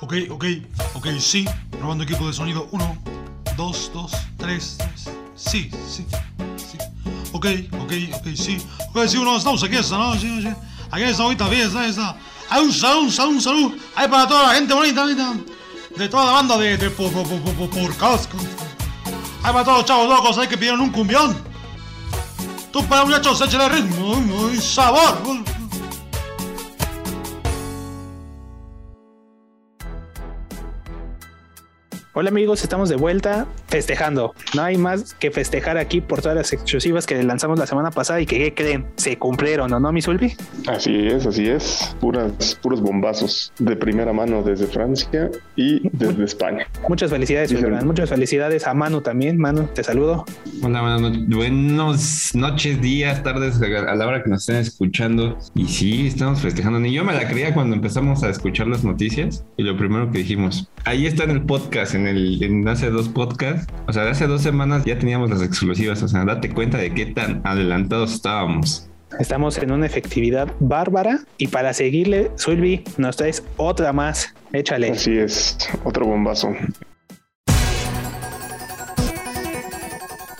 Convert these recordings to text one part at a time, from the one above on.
Ok, ok, ok, sí. Probando equipo de sonido. Uno, dos, dos, tres, tres. Sí, sí, sí. Ok, ok, ok, sí. Ok, sí, uno, estamos aquí, esta, ¿no? Sí, sí. Aquí está, ahorita bien, está, está. Hay un salud, un salud, un salud. Hay para toda la gente bonita, bonita. De toda la banda de, de por, por, por, por, casco. Hay para todos los chavos locos ahí que pidieron un cumbión. Tú para muchachos, échale ritmo y sabor. Hola amigos, estamos de vuelta festejando. No hay más que festejar aquí por todas las exclusivas que lanzamos la semana pasada y que ¿qué creen, se cumplieron, ¿o no, mi Sulvi? Así es, así es. Puras, puros bombazos de primera mano desde Francia y desde España. Muchas felicidades. Muchas felicidades a Manu también. Manu, te saludo. Hola, Manu. Buenas noches, días, tardes, a la hora que nos estén escuchando. Y sí, estamos festejando. Ni yo me la creía cuando empezamos a escuchar las noticias. Y lo primero que dijimos, ahí está en el podcast, en el en hace dos podcasts, o sea, de hace dos semanas ya teníamos las exclusivas, o sea, date cuenta de qué tan adelantados estábamos. Estamos en una efectividad bárbara y para seguirle, Sulvi, nos traes otra más. Échale. Así es, otro bombazo.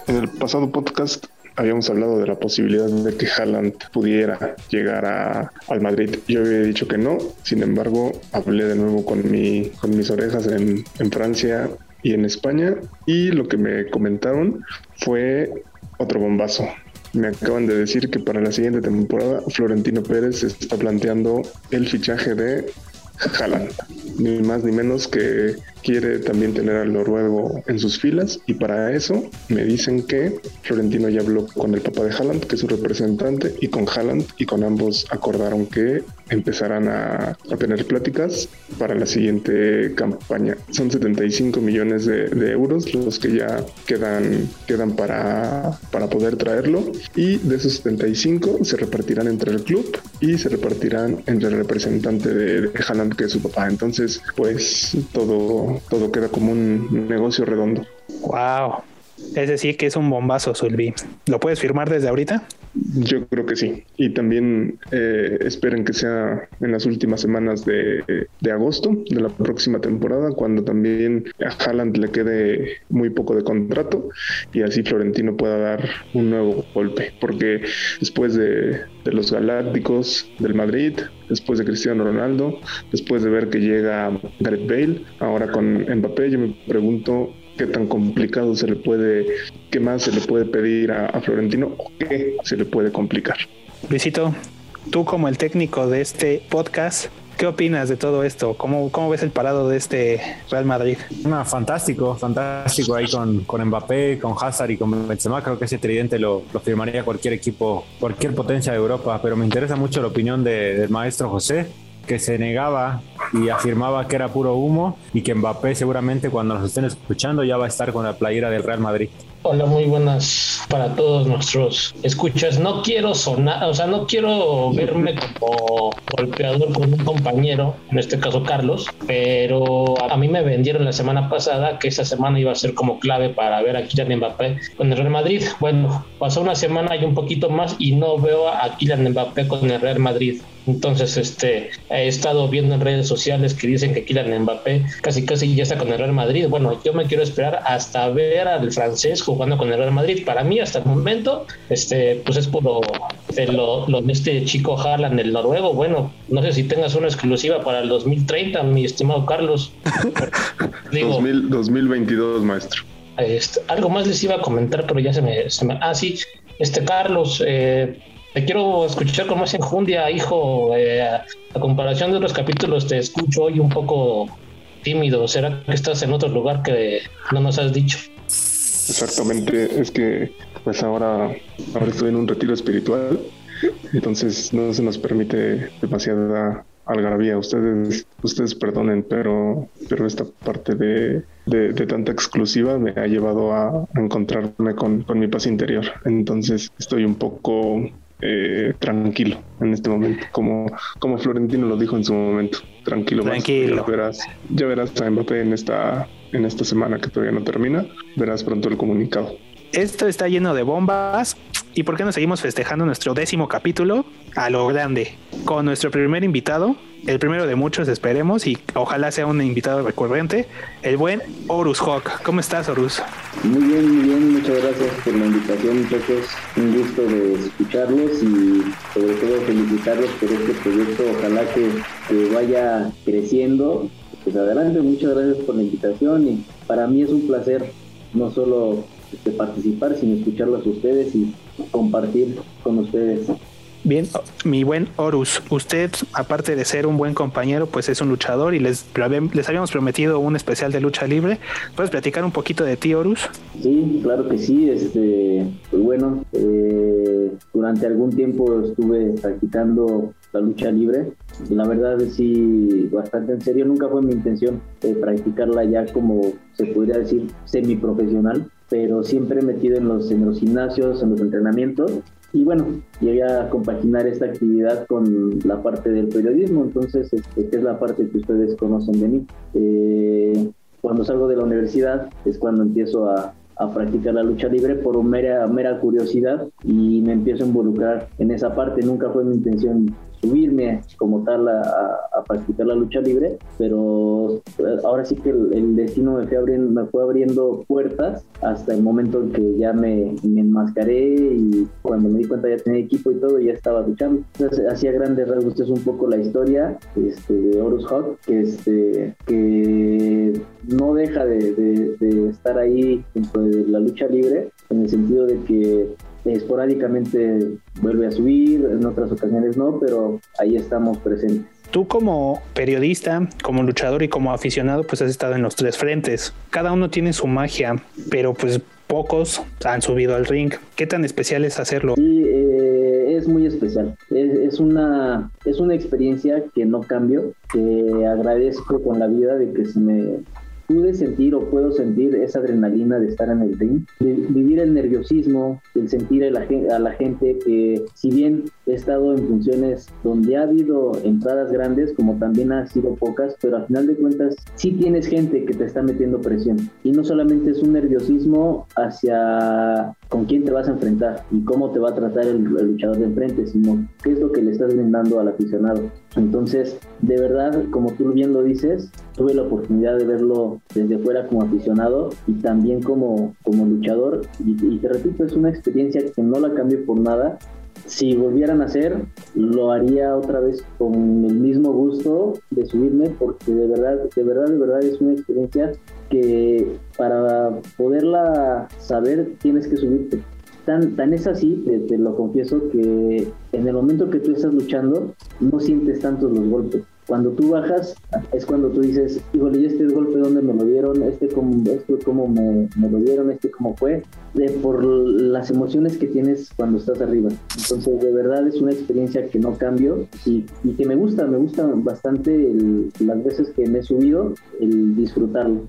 En el pasado podcast habíamos hablado de la posibilidad de que Haaland pudiera llegar a, al Madrid. Yo había dicho que no, sin embargo, hablé de nuevo con, mi, con mis orejas en, en Francia y en España y lo que me comentaron fue otro bombazo. Me acaban de decir que para la siguiente temporada Florentino Pérez está planteando el fichaje de Haaland, ni más ni menos que quiere también tener al noruego en sus filas y para eso me dicen que Florentino ya habló con el papá de Haaland, que es su representante, y con Haaland y con ambos acordaron que empezarán a, a tener pláticas para la siguiente campaña. Son 75 millones de, de, euros los que ya quedan, quedan para, para poder traerlo y de esos 75 se repartirán entre el club y se repartirán entre el representante de, de que es su papá. Entonces, pues todo todo, queda como un negocio redondo. Wow. Es decir, que es un bombazo, Sulvi. ¿Lo puedes firmar desde ahorita? Yo creo que sí. Y también eh, esperen que sea en las últimas semanas de, de, agosto de la próxima temporada, cuando también a Haaland le quede muy poco de contrato y así Florentino pueda dar un nuevo golpe. Porque después de, de los Galácticos del Madrid, después de Cristiano Ronaldo, después de ver que llega Gareth Bale, ahora con Mbappé, yo me pregunto qué tan complicado se le puede, qué más se le puede pedir a, a, Florentino o qué se le puede complicar. Luisito, tú como el técnico de este podcast, ¿Qué opinas de todo esto? ¿Cómo, ¿Cómo, ves el parado de este Real Madrid? No, fantástico, fantástico ahí con, con Mbappé, con Hazard y con Benzema. Creo que ese tridente lo, lo, firmaría cualquier equipo, cualquier potencia de Europa. Pero me interesa mucho la opinión de, del maestro José que se negaba y afirmaba que era puro humo y que Mbappé seguramente cuando nos estén escuchando ya va a estar con la playera del Real Madrid. Hola, muy buenas para todos nuestros escuchas. No quiero sonar, o sea, no quiero verme como golpeador con un compañero, en este caso Carlos, pero a mí me vendieron la semana pasada que esa semana iba a ser como clave para ver a Kylian Mbappé con el Real Madrid. Bueno, pasó una semana y un poquito más y no veo a Kylian Mbappé con el Real Madrid. Entonces, este, he estado viendo en redes sociales que dicen que Kylian Mbappé casi casi ya está con el Real Madrid. Bueno, yo me quiero esperar hasta ver al francés jugando con el Real Madrid. Para mí, hasta el momento, este, pues es puro de lo, lo de este chico Haaland, el noruego. Bueno, no sé si tengas una exclusiva para el 2030, mi estimado Carlos. Digo, 2000, 2022, maestro. Este, algo más les iba a comentar, pero ya se me, se me... Ah, sí, este Carlos, eh, te quiero escuchar con más enjundia, hijo. Eh, a, comparación de otros capítulos, te escucho hoy un poco tímido. ¿Será que estás en otro lugar que no nos has dicho? Exactamente, es que pues ahora, ahora estoy en un retiro espiritual, entonces no se nos permite demasiada algarabía. Ustedes, ustedes perdonen, pero, pero esta parte de, de, de tanta exclusiva me ha llevado a encontrarme con, con mi paz interior. Entonces estoy un poco eh, tranquilo en este momento, como, como Florentino lo dijo en su momento. Tranquilo, tranquilo. Ya verás, ya verás a Mbappé en esta, en esta semana que todavía no termina, verás pronto el comunicado. Esto está lleno de bombas. ¿Y por qué no seguimos festejando nuestro décimo capítulo a lo grande? Con nuestro primer invitado, el primero de muchos, esperemos, y ojalá sea un invitado recurrente, el buen Horus Hawk. ¿Cómo estás, Horus? Muy bien, muy bien, muchas gracias por la invitación, muchachos. Un gusto de escucharlos y sobre todo felicitarlos por este proyecto. Ojalá que, vaya creciendo. Pues adelante, muchas gracias por la invitación y para mí es un placer no solo este, participar, sino escucharlos a ustedes y compartir con ustedes. Bien, mi buen Horus, usted, aparte de ser un buen compañero, pues es un luchador y les, les habíamos prometido un especial de lucha libre. ¿Puedes platicar un poquito de ti, Horus? Sí, claro que sí. Este, pues bueno, eh, durante algún tiempo estuve practicando la lucha libre. La verdad es sí, bastante en serio. Nunca fue mi intención eh, practicarla ya como se podría decir semiprofesional, pero siempre metido en los, en los gimnasios, en los entrenamientos y bueno, llegué a compaginar esta actividad con la parte del periodismo, entonces, este, es la parte que ustedes conocen de mí. Eh, cuando salgo de la universidad es cuando empiezo a, a practicar la lucha libre por mera, mera curiosidad y me empiezo a involucrar en esa parte. Nunca fue mi intención subirme como tal a, practicar la lucha libre, pero eh, ahora sí que el, destino me fue, abriendo, me fue abriendo puertas hasta el momento en que ya me, enmascaré y cuando me di cuenta ya tenía equipo y todo, ya estaba luchando. Entonces, hacía grandes rasgos, es un poco la historia este, de Horus Hawk, que, este, que no deja de, de estar ahí dentro de la lucha libre, en el sentido de que esporádicamente vuelve a subir, en otras ocasiones no, pero ahí estamos presentes. Tú como periodista, como luchador y como aficionado, pues has estado en los tres frentes. Cada uno tiene su magia, pero pues pocos han subido al ring. ¿Qué tan especial es hacerlo? Sí, eh, es muy especial. Es, una, es una experiencia que no cambio, que agradezco con la vida de que se me pude sentir o puedo sentir esa adrenalina de estar en el ring, de vivir el nerviosismo, el sentir la, a la gente que si bien he estado en funciones donde ha habido entradas grandes como también ha sido pocas, pero al final de cuentas sí tienes gente que te está metiendo presión y no solamente es un nerviosismo hacia con quién te vas a enfrentar y cómo te va a tratar el, el luchador de enfrente, sino qué es lo que le estás brindando al aficionado. Entonces, de verdad, como tú bien lo dices, tuve la oportunidad de verlo desde fuera como aficionado y también como, como luchador. Y, te repito, es una experiencia que no la cambio por nada. Si volvieran a hacer, lo haría otra vez con el mismo gusto de subirme, porque de verdad, de verdad, de verdad es una experiencia que para poderla saber tienes que subirte. Tan, tan es así, te, lo confieso, que en el momento que tú estás luchando, no sientes tantos los golpes. Cuando tú bajas, es cuando tú dices, híjole, ¿y este golpe dónde me lo dieron? ¿Este cómo, esto cómo me, me, lo dieron? ¿Este cómo fue? De, por las emociones que tienes cuando estás arriba. Entonces, de verdad es una experiencia que no cambio y, y que me gusta, me gusta bastante las veces que me he subido, el disfrutarlo.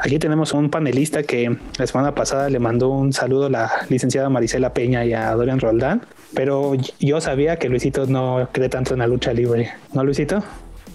Aquí tenemos un panelista que la semana pasada le mandó un saludo a la licenciada Marisela Peña y a Dorian Roldán, pero yo sabía que Luisito no cree tanto en la lucha libre. ¿No, Luisito?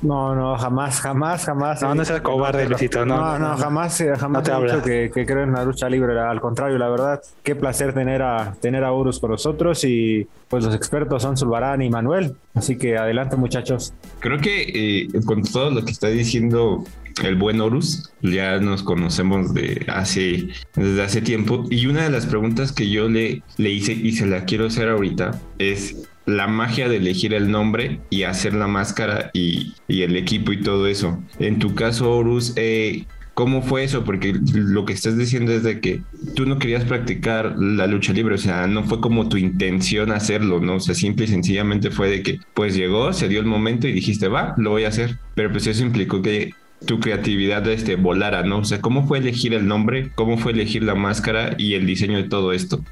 No, no, jamás, jamás, jamás. No, no seas cobarde, Luisito. No, no, jamás, eh, jamás te he dicho que, que, creo en la lucha libre. Al contrario, la verdad, qué placer tener a tener a Urus con nosotros y pues los expertos son Zulbarán y Manuel. Así que adelante, muchachos. Creo que eh, con todo lo que está diciendo el buen Horus, ya nos conocemos de hace, desde hace tiempo. Y una de las preguntas que yo le, le hice y se la quiero hacer ahorita es la magia de elegir el nombre y hacer la máscara y, el equipo y todo eso. En tu caso, Horus, eh, ¿Cómo fue eso? Porque lo que estás diciendo es de que tú no querías practicar la lucha libre, o sea, no fue como tu intención hacerlo, ¿no? O sea, simple y sencillamente fue de que, pues llegó, se dio el momento y dijiste, va, lo voy a hacer. Pero pues eso implicó que tu creatividad este, volara, ¿no? O sea, ¿cómo fue elegir el nombre? ¿Cómo fue elegir la máscara y el diseño de todo esto?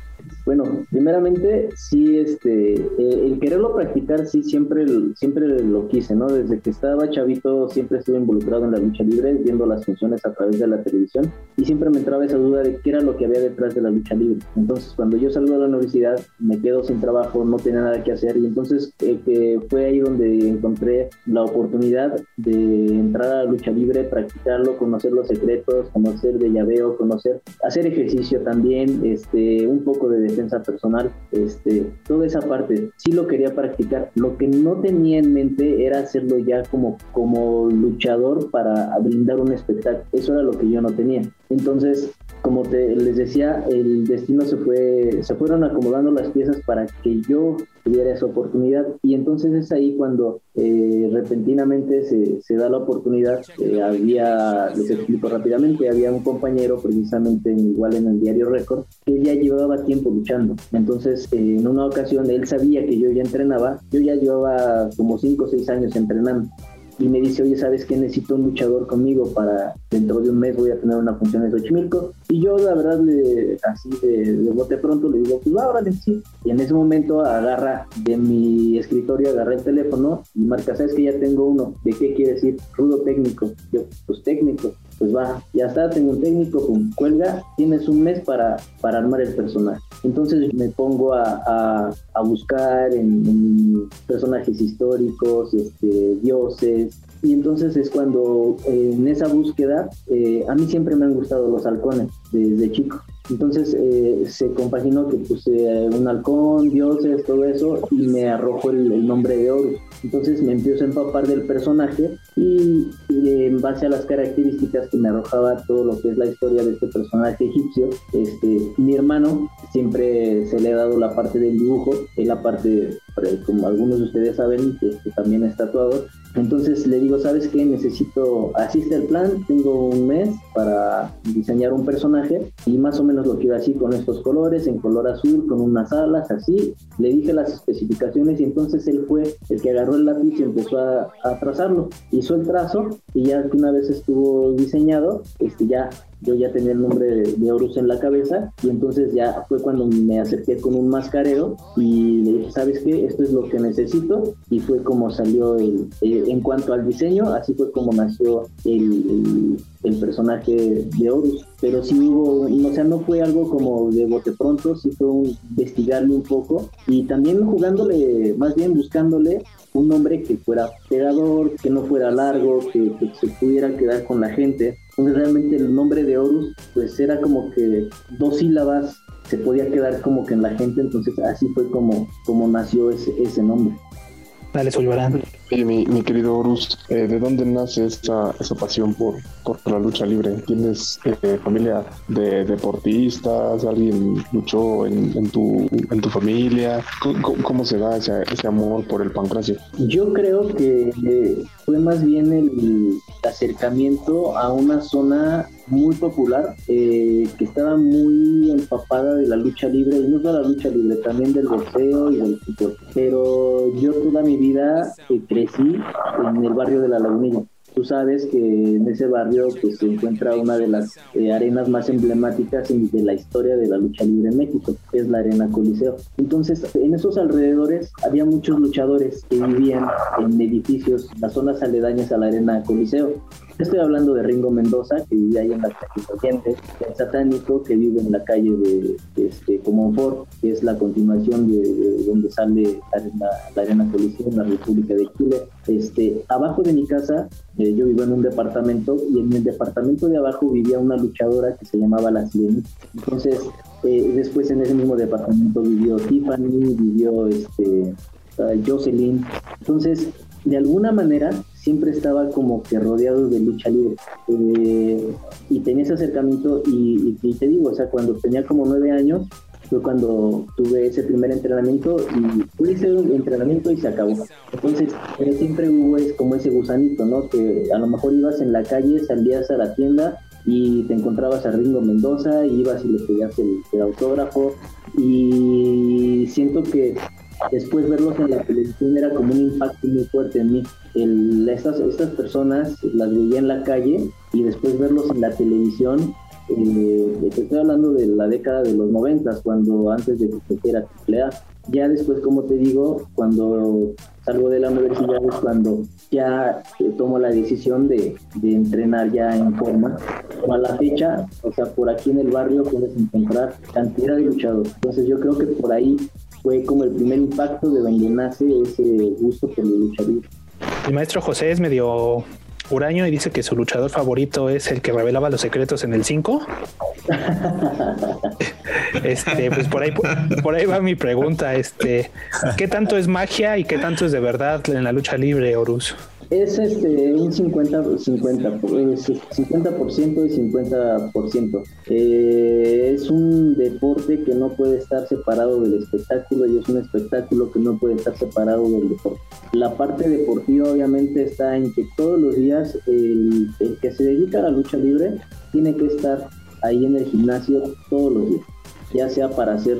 Bueno, primeramente, sí, este, eh, el quererlo practicar, sí, siempre, siempre lo quise, ¿no? Desde que estaba chavito, siempre estuve involucrado en la lucha libre, viendo las funciones a través de la televisión, y siempre me entraba esa duda de qué era lo que había detrás de la lucha libre. Entonces, cuando yo salgo de la universidad, me quedo sin trabajo, no tenía nada que hacer, y entonces eh, fue ahí donde encontré la oportunidad de entrar a la lucha libre, practicarlo, conocer los secretos, conocer de llaveo, conocer, hacer ejercicio también, este, un poco de defensa personal este, toda esa parte, sí lo quería practicar. Lo que no tenía en mente era hacerlo ya como, como luchador para brindar un espectáculo. Eso era lo que yo no tenía. Entonces, como te, les decía, el destino se fue, se fueron acomodando las piezas para que yo tuviera esa oportunidad y entonces es ahí cuando eh, repentinamente se, da la oportunidad. Eh, había, les explico rápidamente, había un compañero precisamente igual en el diario Récord que ya llevaba tiempo luchando. Entonces, eh, en una ocasión él sabía que yo ya entrenaba, yo ya llevaba como 5 o 6 años entrenando y me dice, oye, ¿sabes qué? Necesito un luchador conmigo para dentro de un mes voy a tener una función en Xochimilco. Y yo, la verdad, le, así de, de, bote pronto le digo, pues órale, sí. Y en ese momento agarra de mi escritorio, agarra el teléfono y marca, ¿sabes que ya tengo uno? ¿De qué quiere decir? Rudo técnico. Yo, pues técnico. Pues va, ya está, tengo un técnico, pum, cuelga, tienes un mes para, para armar el personaje. Entonces me pongo a, a, buscar en, en, personajes históricos, este, dioses, y entonces es cuando eh, en esa búsqueda, eh, a mí siempre me han gustado los halcones desde chico. Entonces eh, se compaginó que puse un halcón, dioses, todo eso, y me arrojó el, nombre de Horus. Entonces me empiezo a empapar del personaje y, y, en base a las características que me arrojaba todo lo que es la historia de este personaje egipcio, este, mi hermano siempre se le ha dado la parte del dibujo, la parte, como algunos de ustedes saben, que también es tatuador. Entonces le digo, ¿sabes qué? Necesito, así está el plan, tengo un mes para diseñar un personaje y más o menos lo quiero así con estos colores, en color azul, con unas alas, así. Le dije las especificaciones y entonces él fue el que agarró el lápiz y empezó a, a trazarlo. Hizo el trazo y ya que una vez estuvo diseñado, este ya yo ya tenía el nombre de, de, Horus en la cabeza y entonces ya fue cuando me acerqué con un mascarero y le dije, ¿sabes qué? Esto es lo que necesito y fue como salió el, eh, en cuanto al diseño, así fue como nació el, el, personaje de Horus. Pero sí hubo, o sea, no fue algo como de bote pronto, sí fue investigarle un poco y también jugándole, más bien buscándole un nombre que fuera pegador, que no fuera largo, que se pudiera quedar con la gente. Entonces realmente el nombre de Horus pues era como que dos sílabas se podía quedar como que en la gente, entonces así fue como, como nació ese, ese nombre. Dale, Sulvarán. Oye, mi, mi, querido Horus, eh, ¿de dónde nace esa, esa pasión por, por la lucha libre? ¿Tienes eh, familia de deportistas? ¿Alguien luchó en, en, tu, en tu familia? ¿Cómo, cómo se da ese, ese, amor por el pancracio? Yo creo que eh, fue más bien el acercamiento a una zona muy popular eh, que estaba muy empapada de la lucha libre y no solo la lucha libre, también del boxeo y del fútbol. Pero yo toda mi vida eh, crecí en el barrio de la Lagunilla. Tú sabes que en ese barrio pues, se encuentra una de las eh, arenas más emblemáticas de la historia de la lucha libre en México, que es la Arena Coliseo. Entonces, en esos alrededores había muchos luchadores que vivían en edificios, las zonas aledañas a la Arena Coliseo. Estoy hablando de Ringo Mendoza, que vivía ahí en la calle el satánico, que vive en la calle de, este, Comonfort, que es la continuación de, de donde sale la, la, Arena Coliseo en la República de Chile. Este, abajo de mi casa, eh, yo vivo en un departamento, y en el departamento de abajo vivía una luchadora que se llamaba La Sirenita. Entonces, eh, después en ese mismo departamento vivió Tiffany, vivió este, uh, Jocelyn. Entonces, de alguna manera siempre estaba como que rodeado de lucha libre eh, y tenía ese acercamiento y, te digo, o sea, cuando tenía como nueve años fue cuando tuve ese primer entrenamiento y hice un entrenamiento y se acabó. Entonces, eh, siempre hubo es como ese gusanito, ¿no? Que a lo mejor ibas en la calle, salías a la tienda y te encontrabas a Ringo Mendoza, y ibas y le pedías el autógrafo y siento que después verlos en la televisión era como un impacto muy fuerte en mí. El, estas, estas personas las veía en la calle y después verlos en la televisión, eh, estoy hablando de la década de los noventas, cuando antes de que era AAA. Ya después, como te digo, cuando salgo de la universidad es cuando ya eh, tomo la decisión de, de, entrenar ya en forma. A la fecha, o sea, por aquí en el barrio puedes encontrar cantidad de luchadores. Entonces yo creo que por ahí fue como el primer impacto de donde nace ese gusto por la lucha libre. El maestro José es medio Uraño y dice que su luchador favorito es el que revelaba los secretos en el 5. este, pues por ahí, por ahí va mi pregunta. Este, ¿qué tanto es magia y qué tanto es de verdad en la lucha libre, Horus? Es este, un 50, 50, 50% y 50%. Eh, es un deporte que no puede estar separado del espectáculo y es un espectáculo que no puede estar separado del deporte. La parte deportiva obviamente está en que todos los días el, el que se dedica a la lucha libre tiene que estar ahí en el gimnasio todos los días, ya sea para hacer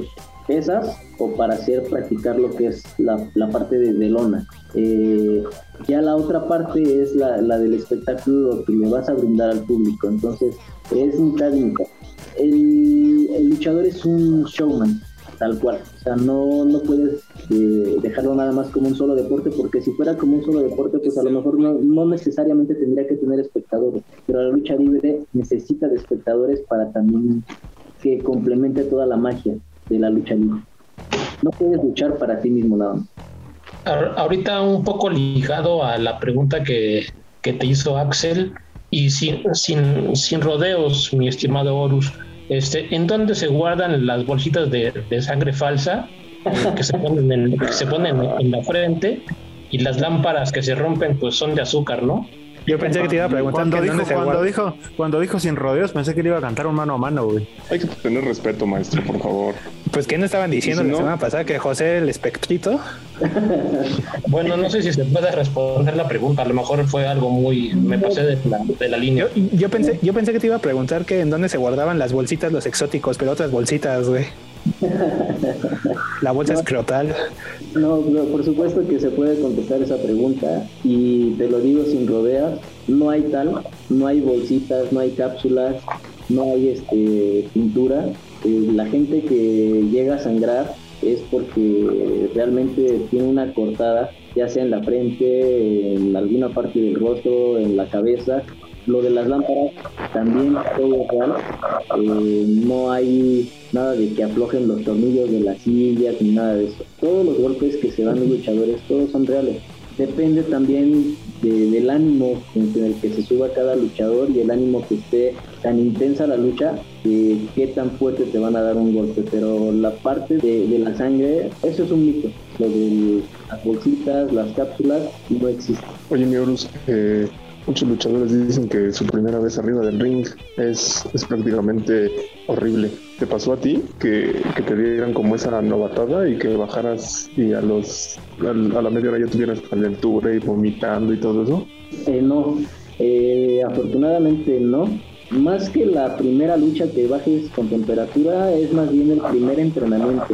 pesas o para hacer practicar lo que es la, la parte de, lona. Eh, ya la otra parte es la, la, del espectáculo que le vas a brindar al público, entonces es mitad y. El, el luchador es un showman, tal cual, o sea, no, no puedes eh, dejarlo nada más como un solo deporte, porque si fuera como un solo deporte, pues a lo mejor no, no necesariamente tendría que tener espectadores, pero la lucha libre necesita de espectadores para también que complemente toda la magia de la lucha libre. No puedes luchar para ti mismo nada más. Ahorita un poco ligado a la pregunta que, que te hizo Axel y sin, sin, sin rodeos, mi estimado Horus, este, ¿en dónde se guardan las bolsitas de, de sangre falsa en, que se ponen en la frente y las lámparas que se rompen pues son de azúcar, ¿no? Yo pensé que te iba a preguntar Cuando, dijo, dónde se cuando, guarda. dijo, cuando dijo sin rodeos, pensé que le iba a cantar un mano a mano, güey. Hay que tener respeto, maestro, por favor. Pues que no estaban diciendo Si la no- semana pasada que José el espectrito. Bueno, no sé si se puede responder la pregunta, a lo mejor fue algo muy... me pasé de la, de la línea. Yo, yo pensé, yo pensé que te iba a preguntar que en dónde se guardaban las bolsitas los exóticos, pero otras bolsitas, güey. La bolsa escrotal. No, no, por supuesto que se puede contestar esa pregunta y te lo digo sin rodeas, no hay tal, no hay bolsitas, no hay cápsulas, no hay este pintura. Eh, la gente que llega a sangrar es porque realmente tiene una cortada, ya sea en la frente, en alguna parte del rostro, en la cabeza. Lo de las lámparas también todo real. Eh, no hay nada de que aflojen los tornillos de las sillas ni nada de eso. Todos los golpes que se dan los luchadores, todos son reales. Depende también de- del ánimo en el que se suba cada luchador y el ánimo que esté tan intensa la lucha, que qué tan fuerte te van a dar un golpe. Pero la parte de, de la sangre, eso es un mito. Lo de las bolsitas, las cápsulas, no existe. Oye, mi Horus, eh, muchos luchadores dicen que su primera vez arriba del ring es, es prácticamente horrible. ¿Te pasó a ti que, que te dieran como esa novatada y que bajaras y a los a, la media hora ya tuvieras calentura y vomitando y todo eso? Eh, no, Eh, afortunadamente no. Más que la primera lucha que bajes con temperatura, es más bien el primer entrenamiento.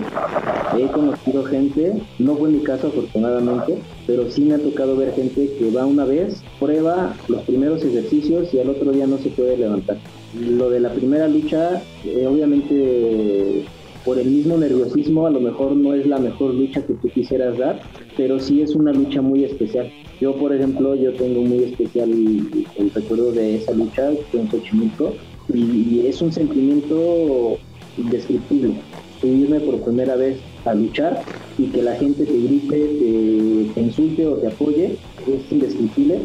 He conocido gente, no fue mi caso afortunadamente, pero sí me ha tocado ver gente que va una vez, prueba los primeros ejercicios y al otro día no se puede levantar. Lo de la primera lucha, eh, obviamente por el mismo nerviosismo a lo mejor no es la mejor lucha que tú quisieras dar, pero sí es una lucha muy especial. Yo, por ejemplo, yo tengo muy especial el, recuerdo de esa lucha en Xochimilco y, es un sentimiento indescriptible. Subirme por primera vez a luchar y que la gente te grite, te, te insulte o te apoye es indescriptible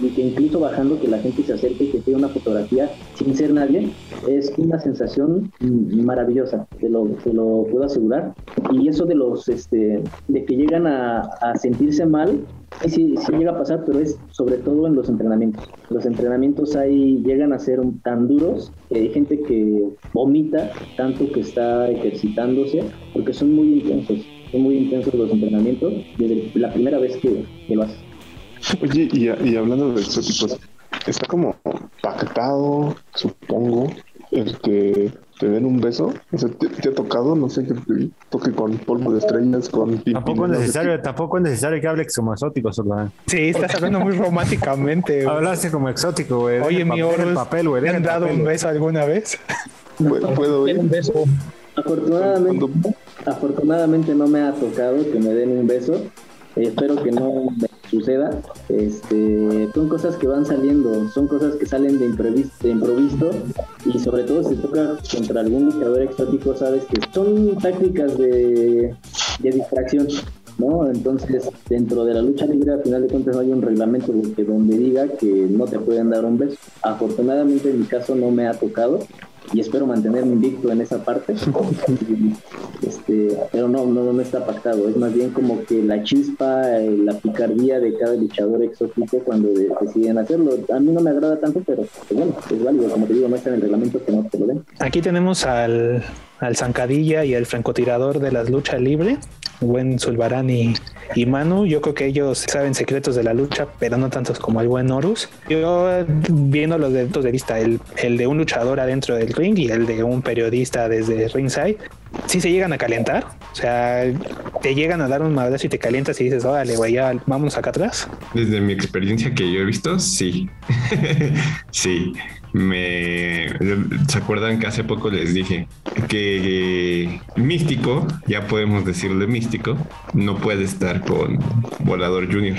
y que incluso bajando que la gente se acerque y que pida una fotografía sin ser nadie, es una sensación maravillosa, te lo, te lo puedo asegurar. Y eso de los, este, de que llegan a, a sentirse mal, sí, sí llega a pasar, pero es sobre todo en los entrenamientos. Los entrenamientos ahí llegan a ser tan duros que hay gente que vomita tanto que está ejercitándose, porque son muy intensos, son muy intensos los entrenamientos desde la primera vez que, que lo haces. Oye, y, y hablando de exóticos, está como pactado, supongo, el que te den un beso. O sea, ¿te, te ha tocado? No sé, que te toque con polvo de estrellas, con Tampoco es no sé necesario, tampoco es necesario que hables como exótico, Solán. Sí, estás hablando muy románticamente. güey. Hablaste como exótico, güey. Oye, mi oro, el papel, güey. ¿te han dado papel, un beso alguna vez? qué. ¿Puedo, ir? Un beso. Afortunadamente, afortunadamente no me ha tocado que me den un beso. Espero que no me suceda. Este, son cosas que van saliendo, son cosas que salen de imprevisto, de improviso y sobre todo si toca contra algún luchador exótico, sabes que son tácticas de, de distracción. ¿no? Entonces, dentro de la lucha libre, al final de cuentas, no hay un reglamento donde diga que no te pueden dar un beso. Afortunadamente, en mi caso, no me ha tocado y espero mantenerme invicto en esa parte. este, pero no, no, no está pactado. Es más bien como que la chispa, eh, la picardía de cada luchador exótico cuando de- deciden hacerlo. A mí no me agrada tanto, pero pues bueno, es válido. Como te digo, no está en el reglamento que no te lo den. Aquí tenemos al, al zancadilla y al francotirador de las luchas libre, buen Zulbarán y, Manu. Yo creo que ellos saben secretos de la lucha, pero no tantos como el buen Horus. Yo viendo los puntos de vista, el, el de un luchador adentro del ring y el de un periodista desde ringside, sí se llegan a calentar. O sea, te llegan a dar un madrazo y te calientas y dices, órale, güey, ya vámonos acá atrás. Desde mi experiencia que yo he visto, sí. sí. Me. ¿Se acuerdan que hace poco les dije que Místico, ya podemos decirle Místico, no puede estar con Volador Junior?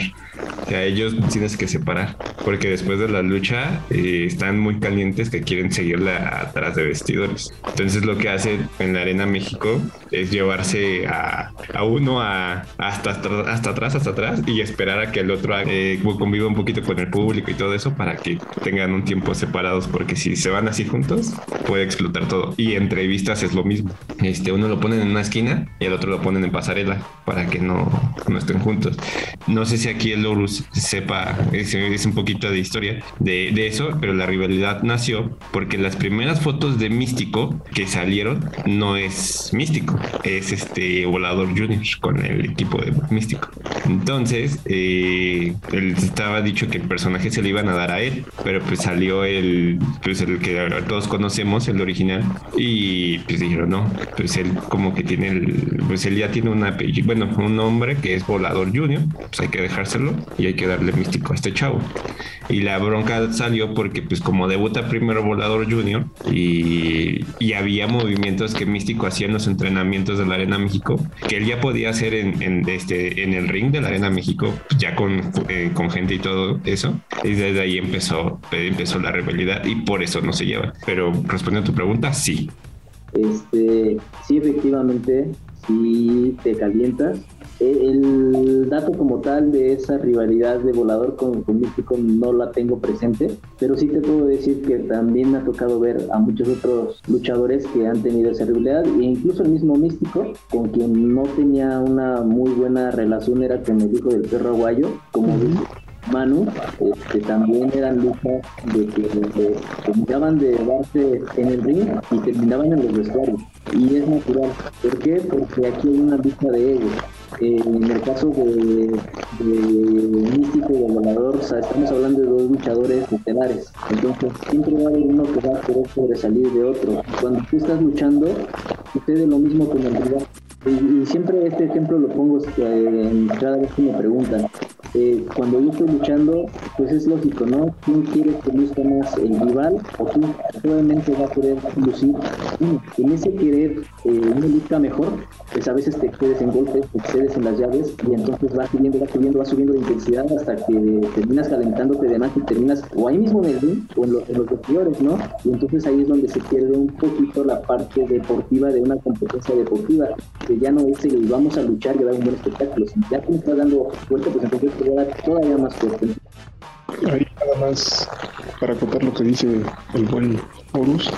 O sea, ellos tienes que separar, porque después de la lucha eh, están muy calientes que quieren seguirla atrás de vestidores. Entonces lo que hace en la Arena México es llevarse a, a uno a, hasta, hasta, atrás, hasta atrás y esperar a que el otro eh, conviva un poquito con el público y todo eso para que tengan un tiempo separados, porque si se van así juntos puede explotar todo. Y entrevistas es lo mismo. Este, uno lo ponen en una esquina y el otro lo ponen en pasarela para que no, no estén juntos. No sé si aquí el Horus sepa, es, es un poquito de historia de, de, eso, pero la rivalidad nació porque las primeras fotos de Místico que salieron no es Místico, es este Volador Junior con el equipo de Místico. Entonces, eh, él estaba dicho que el personaje se le iban a dar a él, pero pues salió el, pues el que todos conocemos, el original, y pues dijeron, no, pues él como que tiene el, pues él ya tiene un apellido, bueno, un nombre que es Volador Junior, pues hay que dejárselo y hay que darle místico a este chavo. Y la bronca salió porque pues como debuta primero Volador Junior y, y había movimientos que Místico hacía en los entrenamientos de la Arena México, que él ya podía hacer en, en este, en el ring de la Arena México, ya con, eh, con gente y todo eso. Y desde ahí empezó, empezó la rivalidad y por eso no se lleva. Pero respondiendo a tu pregunta, sí. Este, sí, efectivamente, si te calientas. El dato como tal de esa rivalidad de volador con, con Místico no la tengo presente, pero sí te puedo decir que también me ha tocado ver a muchos otros luchadores que han tenido esa rivalidad e incluso el mismo Místico, con quien no tenía una muy buena relación, era con el hijo del perro aguayo, como dice Manu, este, también eran luchas de que terminaban de darse en el ring y terminaban en los vestuarios. Y es natural. ¿Por qué? Porque aquí hay una lucha de ellos. Eh, en el caso de, Místico y de Volador, estamos hablando de dos luchadores estelares. Entonces, siempre va a haber uno que va a querer sobresalir de otro. Cuando tú estás luchando, sucede lo mismo con el rival. Y, y siempre este ejemplo lo pongo eh, cada vez que me preguntan. Eh, cuando yo estoy luchando, pues es lógico, ¿no? ¿Quién quiere que luzca más el rival o tú obviamente va a querer lucir uno? En ese querer eh, uno luzca mejor, pues a veces te excedes en golpes, te excedes en las llaves y entonces va subiendo, va subiendo, va subiendo la intensidad hasta que terminas calentándote de más y terminas o ahí mismo en el ring o en, lo, en los vestidores, ¿no? Y entonces ahí es donde se pierde un poquito la parte deportiva de una competencia deportiva, que ya no es el vamos a luchar y dar un buen espectáculo, si ya te estás dando fuerte, pues entonces te va a dar todavía más fuerte. Ahí nada más para acotar lo que dice el buen Horus,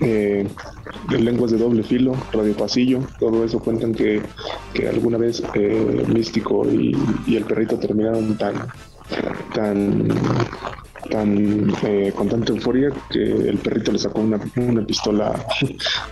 eh, lenguas de doble filo, radio pasillo, todo eso cuentan que, que alguna vez eh, Místico y, y, el perrito terminaron tan tan tan eh, con tanta euforia que el perrito le sacó una, una pistola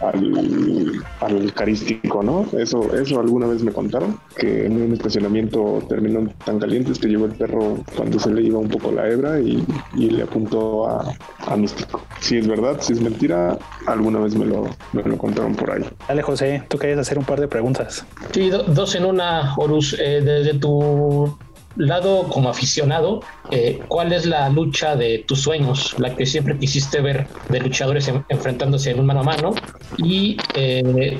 al, al carístico, ¿no? Eso, eso alguna vez me contaron, que en un estacionamiento terminaron tan calientes que llegó el perro cuando se le iba un poco la hebra y, y le apuntó a, a, Místico. Si es verdad, si es mentira, alguna vez me lo, me lo contaron por ahí. Dale, José, tú querías hacer un par de preguntas. Sí, do, dos en una, Horus. Eh, desde tu lado como aficionado, eh, ¿cuál es la lucha de tus sueños? La que siempre quisiste ver de luchadores en, enfrentándose en un mano a mano. Y eh,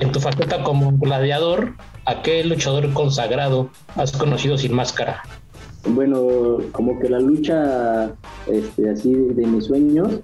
en tu faceta como gladiador, ¿a qué luchador consagrado has conocido sin máscara? Bueno, como que la lucha este, así de mis sueños,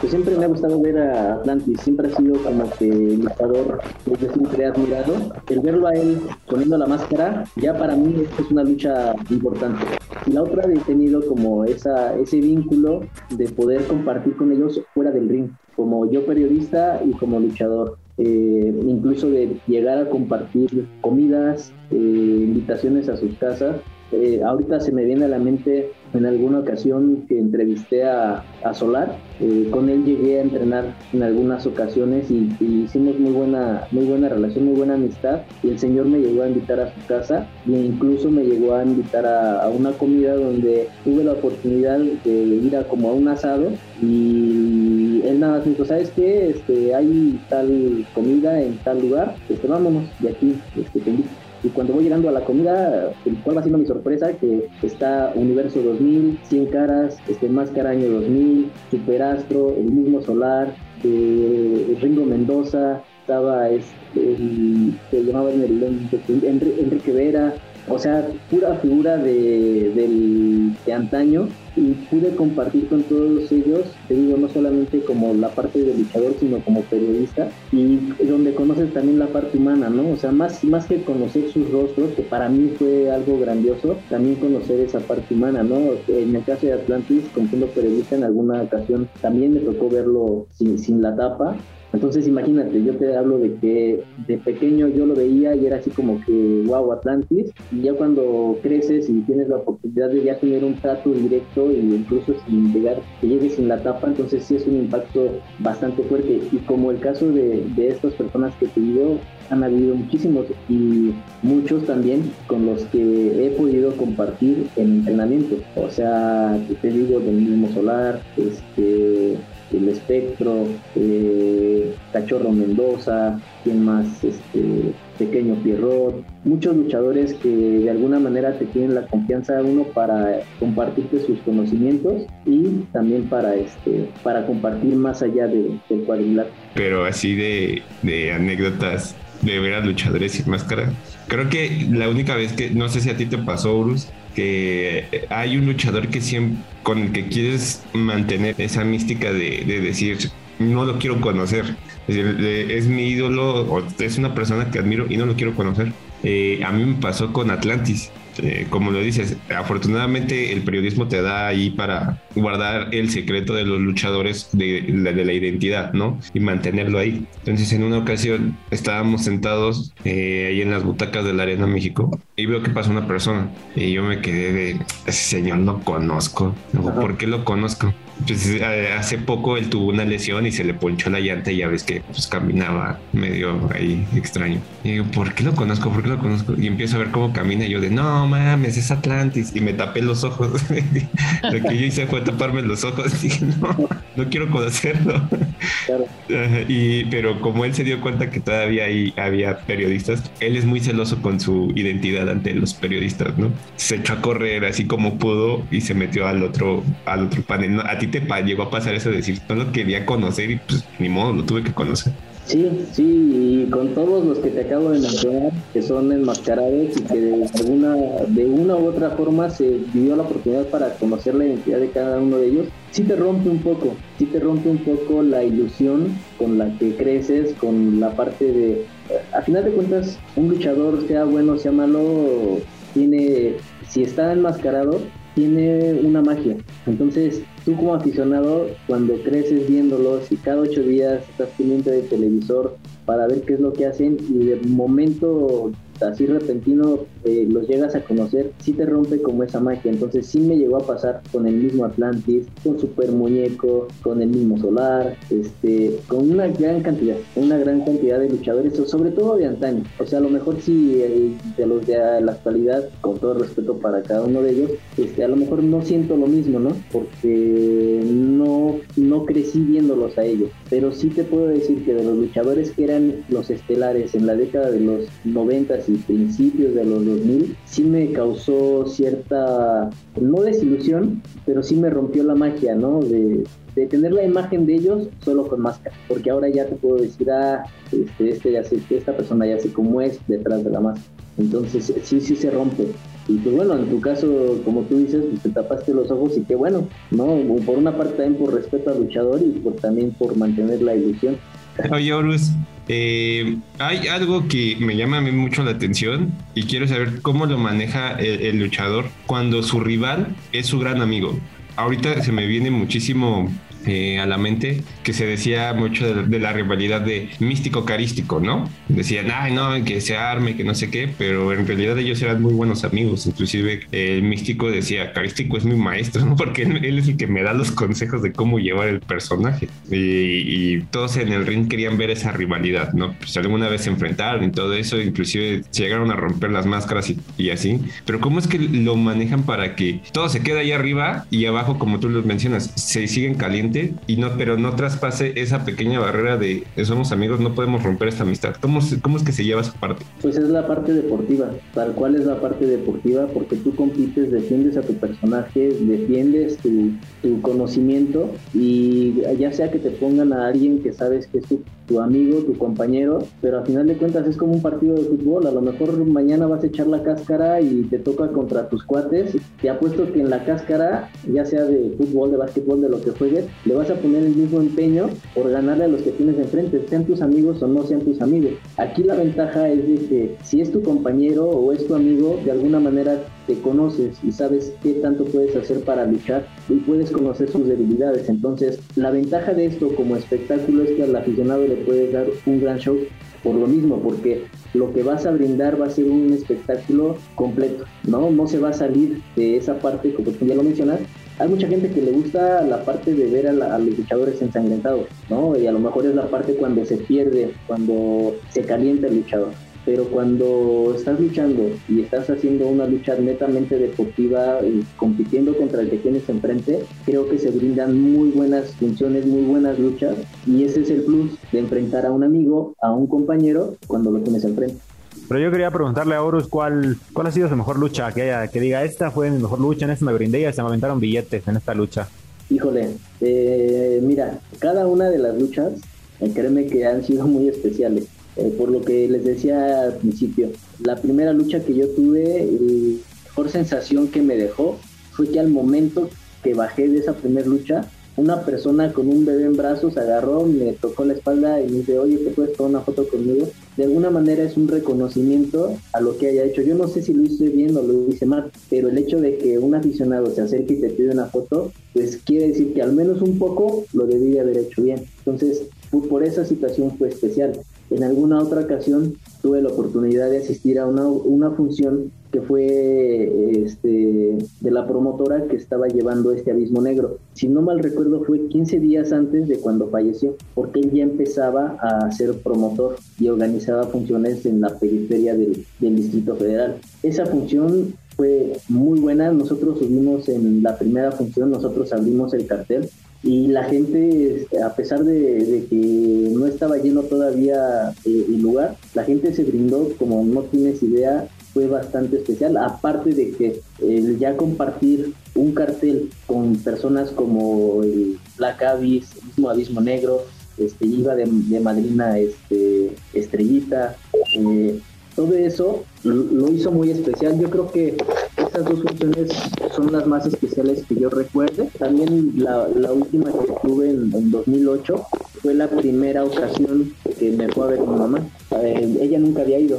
pues siempre me ha gustado ver a Atlantis, siempre ha sido como que el luchador que yo siempre he admirado. El verlo a él poniendo la máscara, ya para mí es una lucha importante. Y la otra he tenido como esa, ese vínculo de poder compartir con ellos fuera del ring, como yo periodista y como luchador. Eh, incluso de llegar a compartir comidas, eh, invitaciones a sus casas eh, ahorita se me viene a la mente en alguna ocasión que entrevisté a, Solar, eh, con él llegué a entrenar en algunas ocasiones y, hicimos muy buena, muy buena relación, muy buena amistad y el señor me llegó a invitar a su casa e incluso me llegó a invitar a, una comida donde tuve la oportunidad de ir a como a un asado y él nada más me dijo, ¿sabes qué? Este, hay tal comida en tal lugar, este, vámonos de aquí, este, te invito. Y cuando voy llegando a la comida, ¿cuál va siendo mi sorpresa? Que está Universo 2000, 100 caras, este Máscara Año 2000, Superastro, el mismo Solar, eh, Ringo Mendoza, estaba este, el, se llamaba Enrique Vera, o sea, pura figura de, del, de antaño y pude compartir con todos ellos, te digo, no solamente como la parte de luchador, sino como periodista y donde conoces también la parte humana, ¿no? O sea, más, más que conocer sus rostros, que para mí fue algo grandioso, también conocer esa parte humana, ¿no? En el caso de Atlantis, como siendo periodista en alguna ocasión, también me tocó verlo sin, sin la tapa entonces imagínate, yo te hablo de que de pequeño yo lo veía y era así como que, wow, Atlantis, y ya cuando creces y tienes la oportunidad de ya tener un trato directo e incluso sin llegar, que llegues sin la tapa, entonces sí es un impacto bastante fuerte. Y como el caso de, estas personas que te digo, han habido muchísimos y muchos también con los que he podido compartir en entrenamiento. O sea, te digo, del mismo solar, este el Espectro, eh, Cachorro Mendoza, quien más, este, Pequeño Pierrot, muchos luchadores que de alguna manera te tienen la confianza de uno para compartirte sus conocimientos y también para este para compartir más allá de, del cuadrilátero. Pero así de, de anécdotas de ver a luchadores sin máscara. Creo que la única vez que, no sé si a ti te pasó, Urus, que hay un luchador que siempre, con el que quieres mantener esa mística de, decir, no lo quiero conocer. Es, es, mi ídolo o es una persona que admiro y no lo quiero conocer. Eh, a mí me pasó con Atlantis. Eh, como lo dices, afortunadamente el periodismo te da ahí para guardar el secreto de los luchadores de, la identidad, ¿no? Y mantenerlo ahí. Entonces, en una ocasión estábamos sentados eh, ahí en las butacas de la Arena México y veo que pasa una persona y yo me quedé de, ese señor no conozco. ¿Por qué lo conozco? Pues eh, hace poco él tuvo una lesión y se le ponchó la llanta y ya ves que pues caminaba medio ahí extraño. Y digo, ¿por qué lo conozco? ¿Por qué lo conozco? Y empiezo a ver cómo camina y yo de, no mames, es Atlantis. Y me tapé los ojos. lo que yo hice fue taparme los ojos. Y dije, no, no quiero conocerlo. y, pero como él se dio cuenta que todavía ahí había periodistas, él es muy celoso con su identidad ante los periodistas, ¿no? Se echó a correr así como pudo y se metió al otro, al otro panel. A ti te llegó a pasar eso de decir, no lo quería conocer y pues ni modo, lo tuve que conocer. Sí, sí, y con todos los que te acabo de mencionar, que son enmascarados y que de alguna, de una u otra forma se dio la oportunidad para conocer la identidad de cada uno de ellos, sí te rompe un poco, sí te rompe un poco la ilusión con la que creces, con la parte de, a final de cuentas, un luchador, sea bueno, sea malo, tiene, si está enmascarado, tiene una magia. Entonces, tú como aficionado, cuando creces viéndolos y cada ocho días estás pendiente del televisor para ver qué es lo que hacen y de momento así repentino eh, los llegas a conocer, sí te rompe como esa magia. Entonces sí me llegó a pasar con el mismo Atlantis, con Super Muñeco, con el mismo Solar, este, con una gran cantidad, una gran cantidad de luchadores, sobre todo de antaño. O sea, a lo mejor sí eh, de los de la actualidad, con todo respeto para cada uno de ellos, este, a lo mejor no siento lo mismo, ¿no? Porque no, no crecí viéndolos a ellos. Pero sí te puedo decir que de los luchadores que eran los estelares en la década de los 90 y principios de los 2000, sí me causó cierta, no desilusión, pero sí me rompió la magia, ¿no? De, tener la imagen de ellos solo con máscara, porque ahora ya te puedo decir, ah, este, este ya sé, esta persona ya sé cómo es detrás de la máscara. Entonces sí, sí se rompe. Y pues bueno, en tu caso, como tú dices, pues te tapaste los ojos y qué bueno, ¿no? Por una parte también por respeto al luchador y por también por mantener la ilusión. Oye, Horus, eh, hay algo que me llama a mí mucho la atención y quiero saber cómo lo maneja el, el luchador cuando su rival es su gran amigo. Ahorita se me viene muchísimo eh, a la mente que se decía mucho de, de la rivalidad de místico carístico, ¿no? Decían, ay, no, que se arme, que no sé qué, pero en realidad ellos eran muy buenos amigos. Inclusive el místico decía, carístico es mi maestro, ¿no? Porque él, él es el que me da los consejos de cómo llevar el personaje. Y, y todos en el ring querían ver esa rivalidad, ¿no? Pues alguna vez se enfrentaron y todo eso, inclusive se llegaron a romper las máscaras y, y así. Pero ¿cómo es que lo manejan para que todo se quede ahí arriba y abajo, como tú lo mencionas, se siguen calientes? Y no, pero no traspase esa pequeña barrera de somos amigos, no podemos romper esta amistad. ¿Cómo, cómo es que se lleva esa parte? Pues es la parte deportiva, tal cual es la parte deportiva, porque tú compites, defiendes a tu personaje, defiendes tu, tu conocimiento y ya sea que te pongan a alguien que sabes que es tu, tu amigo, tu compañero, pero a final de cuentas es como un partido de fútbol, a lo mejor mañana vas a echar la cáscara y te toca contra tus cuates, te apuesto que en la cáscara, ya sea de fútbol, de básquetbol, de lo que juegues, le vas a poner el mismo empeño por ganarle a los que tienes enfrente, sean tus amigos o no sean tus amigos. Aquí la ventaja es de que si es tu compañero o es tu amigo, de alguna manera te conoces y sabes qué tanto puedes hacer para luchar y puedes conocer sus debilidades. Entonces, la ventaja de esto como espectáculo es que al aficionado le puedes dar un gran show por lo mismo, porque lo que vas a brindar va a ser un espectáculo completo, ¿no? No se va a salir de esa parte, como tú ya lo mencionas. Hay mucha gente que le gusta la parte de ver a, la- a los luchadores ensangrentados, ¿no? Y a lo mejor es la parte cuando se pierde, cuando se calienta el luchador pero cuando estás luchando y estás haciendo una lucha netamente deportiva y compitiendo contra el que tienes enfrente, creo que se brindan muy buenas funciones, muy buenas luchas y ese es el plus de enfrentar a un amigo, a un compañero cuando lo tienes enfrente. Pero yo quería preguntarle a Horus cuál, cuál ha sido su mejor lucha, que, haya, que diga, esta fue mi mejor lucha, en esta me brindé y se me aventaron billetes en esta lucha. Híjole, eh, mira, cada una de las luchas, eh, créeme que han sido muy especiales. Eh, por lo que les decía al principio, la primera lucha que yo tuve, la mejor sensación que me dejó fue que al momento que bajé de esa primera lucha, una persona con un bebé en brazos agarró, me tocó la espalda y me dice, oye, ¿te puedes tomar una foto conmigo? De alguna manera es un reconocimiento a lo que haya hecho. Yo no sé si lo hice bien o lo hice mal, pero el hecho de que un aficionado se acerque y te pide una foto, pues quiere decir que al menos un poco lo debí de haber hecho bien. Entonces, por esa situación fue especial. En alguna otra ocasión tuve la oportunidad de asistir a una, una función que fue este, de la promotora que estaba llevando este abismo negro. Si no mal recuerdo fue 15 días antes de cuando falleció, porque él ya empezaba a ser promotor y organizaba funciones en la periferia del, del Distrito Federal. Esa función fue muy buena, nosotros subimos en la primera función, nosotros abrimos el cartel y la gente, este, a pesar de, de que no estaba lleno todavía eh, el lugar, la gente se brindó, como no tienes idea, fue bastante especial, aparte de que el ya compartir un cartel con personas como el Black Abyss, el mismo Abismo Negro, este, iba de, de madrina este, Estrellita, eh, todo eso lo hizo muy especial. Yo creo que estas dos funciones son las más especiales que yo recuerde. También la, la última que tuve en, en 2008 fue la primera ocasión que me fue a ver mi mamá. Eh, ella nunca había ido,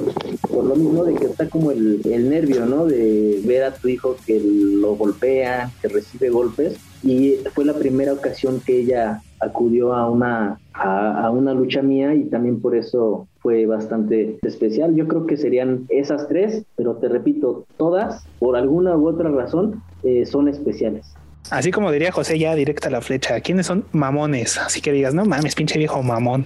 por lo mismo de que está como el, el nervio, ¿no? De ver a tu hijo que lo golpea, que recibe golpes. Y fue la primera ocasión que ella acudió a una, a, a una lucha mía y también por eso fue bastante especial. Yo creo que serían esas tres, pero te repito, todas, por alguna u otra razón, eh, son especiales. Así como diría José, ya directa a la flecha. ¿Quiénes son mamones? Así que digas, no mames, pinche viejo mamón.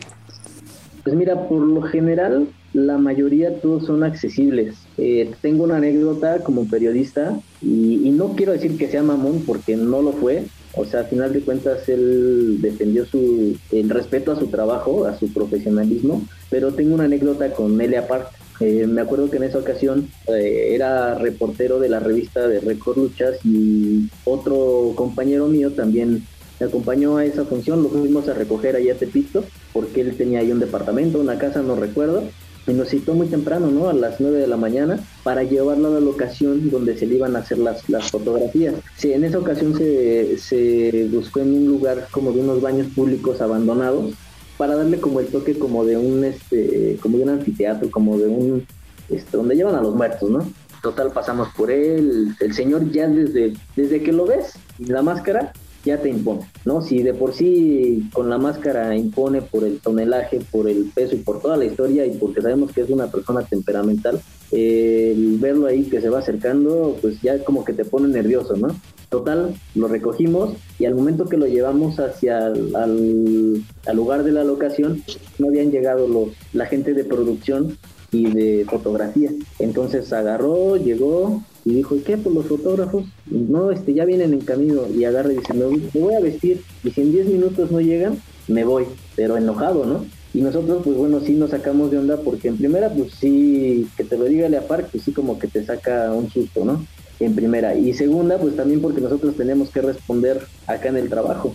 Pues mira, por lo general, la mayoría todos son accesibles. Eh, tengo una anécdota como periodista y, y no quiero decir que sea mamón porque no lo fue. O sea, al final de cuentas él defendió su, el respeto a su trabajo, a su profesionalismo, pero tengo una anécdota con Elia Park. Eh, me acuerdo que en esa ocasión eh, era reportero de la revista de Record Luchas y otro compañero mío también me acompañó a esa función, lo fuimos a recoger allá a Tepito, porque él tenía ahí un departamento, una casa, no recuerdo, y nos citó muy temprano, ¿no? A las 9 de la mañana para llevarlo a la locación donde se le iban a hacer las, las fotografías. Sí, en esa ocasión se, se buscó en un lugar como de unos baños públicos abandonados para darle como el toque como de un este como de un anfiteatro, como de un este, donde llevan a los muertos, ¿no? Total pasamos por él, el señor ya desde desde que lo ves la máscara ya te impone, ¿no? Si de por sí con la máscara impone por el tonelaje, por el peso y por toda la historia y porque sabemos que es una persona temperamental, el verlo ahí que se va acercando, pues ya como que te pone nervioso, ¿no? Total, lo recogimos y al momento que lo llevamos hacia el, al, al lugar de la locación, no habían llegado los, la gente de producción y de fotografía. Entonces agarró, llegó y dijo, ¿y qué? Pues los fotógrafos, no, este, ya vienen en camino y agarra y dice, me, voy a vestir y si en 10 minutos no llegan, me voy, pero enojado, ¿no? Y nosotros, pues bueno, sí nos sacamos de onda porque en primera, pues sí, que te lo diga Lea Park, pues sí como que te saca un susto, ¿no? En primera. Y segunda, pues también porque nosotros teníamos que responder acá en el trabajo.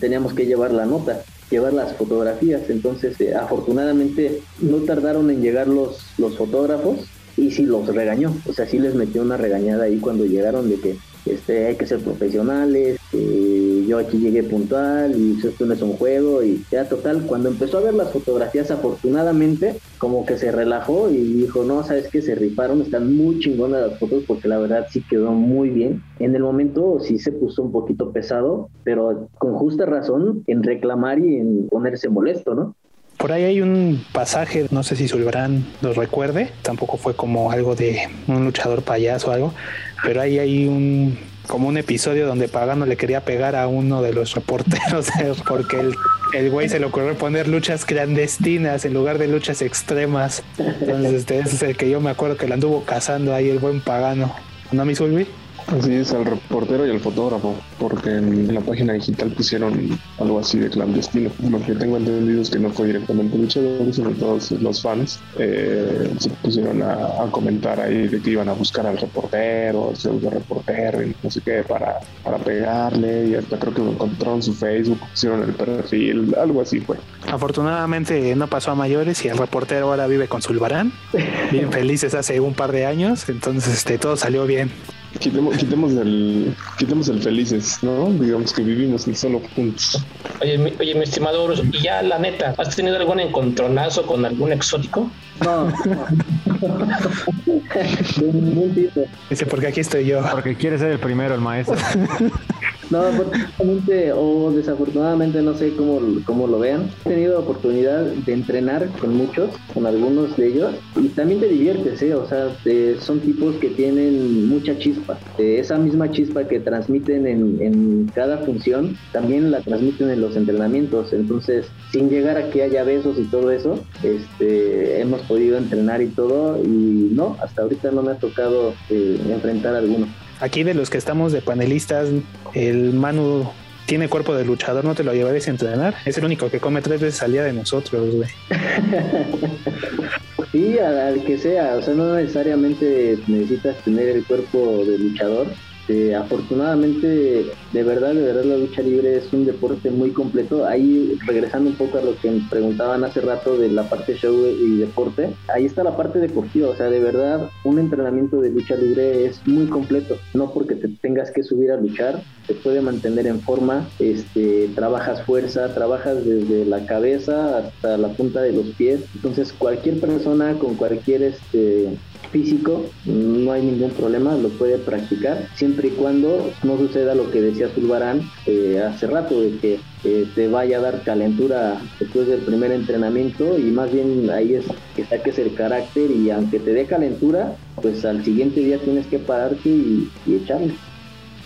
Teníamos que llevar la nota, llevar las fotografías. Entonces, eh, afortunadamente, no tardaron en llegar los, los fotógrafos y sí los regañó. O sea, sí les metió una regañada ahí cuando llegaron de que este, hay que ser profesionales, eh, yo aquí llegué puntual y esto no es un juego y ya total, cuando empezó a ver las fotografías afortunadamente como que se relajó y dijo, no, sabes que se rifaron, están muy chingonas las fotos porque la verdad sí quedó muy bien. En el momento sí se puso un poquito pesado, pero con justa razón en reclamar y en ponerse molesto, ¿no? Por ahí hay un pasaje, no sé si Zulbrán lo recuerde, tampoco fue como algo de un luchador payaso o algo, pero ahí hay un como un episodio donde Pagano le quería pegar a uno de los reporteros porque el, el güey se le ocurrió poner luchas clandestinas en lugar de luchas extremas. Entonces, este, ese es el que yo me acuerdo que le anduvo cazando ahí el buen Pagano. ¿No, mi Zulbi? Así es, al reportero y al fotógrafo, porque en la página digital pusieron algo así de clandestino. Lo que tengo entendido es que no fue directamente luchadores, sino todos los fans eh, se pusieron a, comentar ahí de que iban a buscar al reportero, el pseudo reportero y no sé qué, para, para pegarle. Y hasta creo que lo encontraron en su Facebook, pusieron el perfil, algo así fue. Afortunadamente no pasó a mayores y el reportero ahora vive con Zulbarán, bien felices hace un par de años, entonces este, todo salió bien. Quitemos, quitemos, el, quitemos el felices, ¿no? Digamos que vivimos solo juntos. Oye, mi, oye, mi estimado Horus, y ya la neta, ¿has tenido algún encontronazo con algún exótico? No. Dice, porque aquí estoy yo. Porque quiere ser el primero, el maestro. No, afortunadamente o desafortunadamente no sé cómo, cómo lo vean. He tenido oportunidad de entrenar con muchos, con algunos de ellos, y también te diviertes, ¿eh? O sea, eh, son tipos que tienen mucha chispa. Eh, esa misma chispa que transmiten en, en cada función, también la transmiten en los entrenamientos. Entonces, sin llegar a que haya besos y todo eso, este, hemos podido entrenar y todo, y no, hasta ahorita no me ha tocado eh, enfrentar a alguno. Aquí de los que estamos de panelistas, el Manu tiene cuerpo de luchador, no te lo llevarías a entrenar. Es el único que come tres veces al día de nosotros, güey. sí, al, al, que sea, o sea, no necesariamente necesitas tener el cuerpo de luchador. Eh, afortunadamente, de verdad, de verdad, la lucha libre es un deporte muy completo. Ahí, regresando un poco a lo que me preguntaban hace rato de la parte show y deporte, ahí está la parte deportiva. O sea, de verdad, un entrenamiento de lucha libre es muy completo. No porque te tengas que subir a luchar, te puede mantener en forma. Este, trabajas fuerza, trabajas desde la cabeza hasta la punta de los pies. Entonces, cualquier persona con cualquier este, físico, no hay ningún problema, lo puede practicar, siempre y cuando no suceda lo que decía Zulbarán eh, hace rato, de que eh, te vaya a dar calentura después del primer entrenamiento y más bien ahí es que saques el carácter y aunque te dé calentura, pues al siguiente día tienes que pararte y, y echarle.